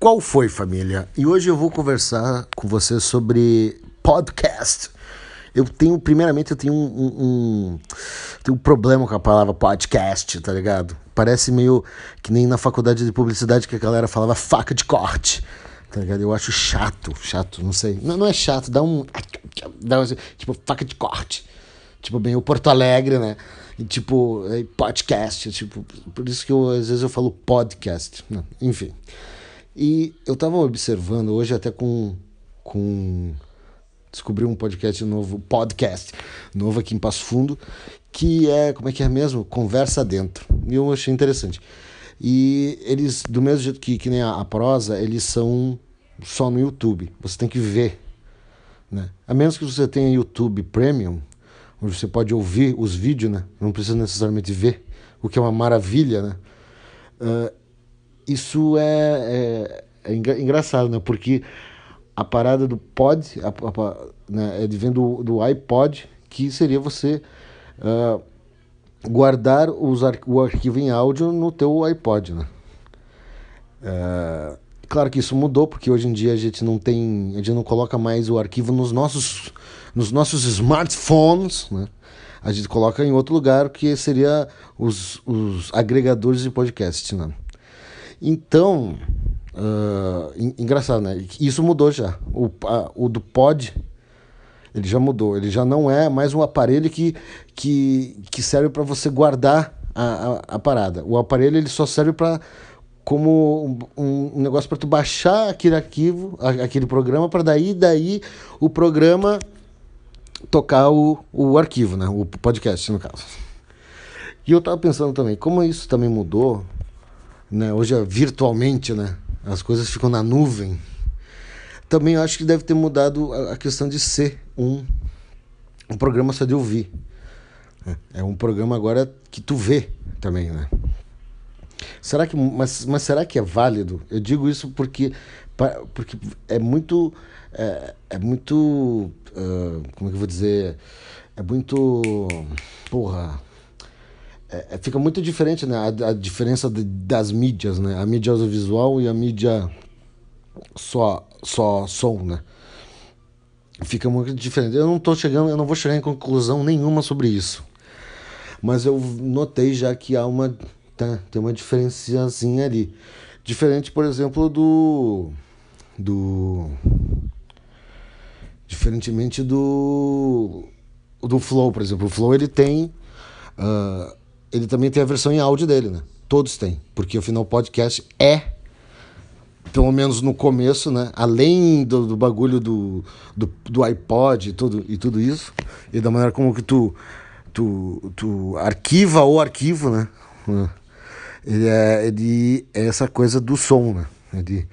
Qual foi, família? E hoje eu vou conversar com você sobre podcast. Eu tenho, primeiramente, eu tenho um, um, um, tenho um problema com a palavra podcast, tá ligado? Parece meio que nem na faculdade de publicidade que a galera falava faca de corte, tá ligado? Eu acho chato, chato, não sei. Não, não é chato, dá um. Dá um tipo, faca de corte. Tipo, bem o Porto Alegre, né? E, tipo, é, podcast, tipo, por isso que eu, às vezes eu falo podcast. Não, enfim. E eu estava observando hoje até com, com descobri um podcast novo, podcast novo aqui em Passo Fundo, que é, como é que é mesmo? Conversa dentro. E eu achei interessante. E eles, do mesmo jeito que, que nem a, a prosa, eles são só no YouTube. Você tem que ver. Né? A menos que você tenha YouTube Premium, onde você pode ouvir os vídeos, né? não precisa necessariamente ver, o que é uma maravilha. Né? Uh, isso é, é, é engraçado, né? Porque a parada do pod, a, a, né, é de vem do, do iPod, que seria você uh, guardar os ar, o arquivo em áudio no teu iPod, né? Uh, claro que isso mudou, porque hoje em dia a gente não tem, a gente não coloca mais o arquivo nos nossos, nos nossos smartphones, né? A gente coloca em outro lugar, que seria os, os agregadores de podcast, né? Então, uh, engraçado, né? Isso mudou já. O, a, o do pod, ele já mudou. Ele já não é mais um aparelho que, que, que serve para você guardar a, a, a, parada. O aparelho ele só serve para como um, um negócio para tu baixar aquele arquivo, aquele programa, para daí daí o programa tocar o, o arquivo, né? O podcast, no caso. E eu tava pensando também, como isso também mudou, né? Hoje é virtualmente, né? As coisas ficam na nuvem. Também acho que deve ter mudado a questão de ser um, um programa só de ouvir. É um programa agora que tu vê também, né? Será que, mas, mas será que é válido? Eu digo isso porque, porque é muito. É, é muito. Uh, como é que eu vou dizer? É muito. Porra é, é, fica muito diferente, né? A, a diferença de, das mídias, né? A mídia audiovisual e a mídia só, só som, né? Fica muito diferente. Eu não tô chegando, eu não vou chegar em conclusão nenhuma sobre isso. Mas eu notei já que há uma tá, tem uma diferenciazinha ali. Diferente, por exemplo, do do diferentemente do do Flow, por exemplo. O Flow ele tem uh, ele também tem a versão em áudio dele, né? Todos têm, porque o podcast é, pelo menos no começo, né? Além do, do bagulho do, do, do iPod e tudo, e tudo isso, e da maneira como que tu, tu, tu arquiva o arquivo, né? Ele é, ele é essa coisa do som, né? Ele,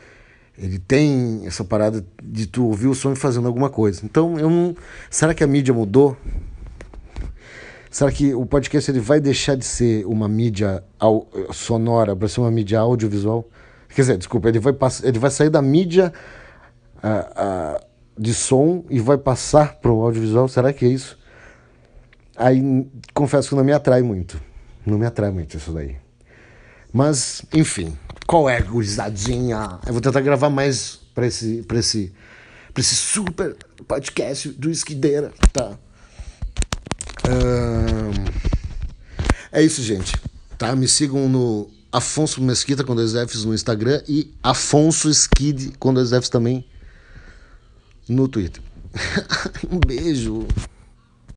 ele tem essa parada de tu ouvir o som e fazendo alguma coisa. Então, eu não. Será que a mídia mudou? Será que o podcast ele vai deixar de ser uma mídia sonora para ser uma mídia audiovisual? Quer dizer, desculpa, ele vai, ele vai sair da mídia uh, uh, de som e vai passar para o audiovisual? Será que é isso? Aí confesso que não me atrai muito. Não me atrai muito isso daí. Mas, enfim, qual é, gurizadinha? Eu vou tentar gravar mais para esse, esse, esse super podcast do Esquideira, tá? É isso, gente. Tá? Me sigam no Afonso Mesquita com dois Fs no Instagram e Afonso Skid com dois Fs também no Twitter. um beijo.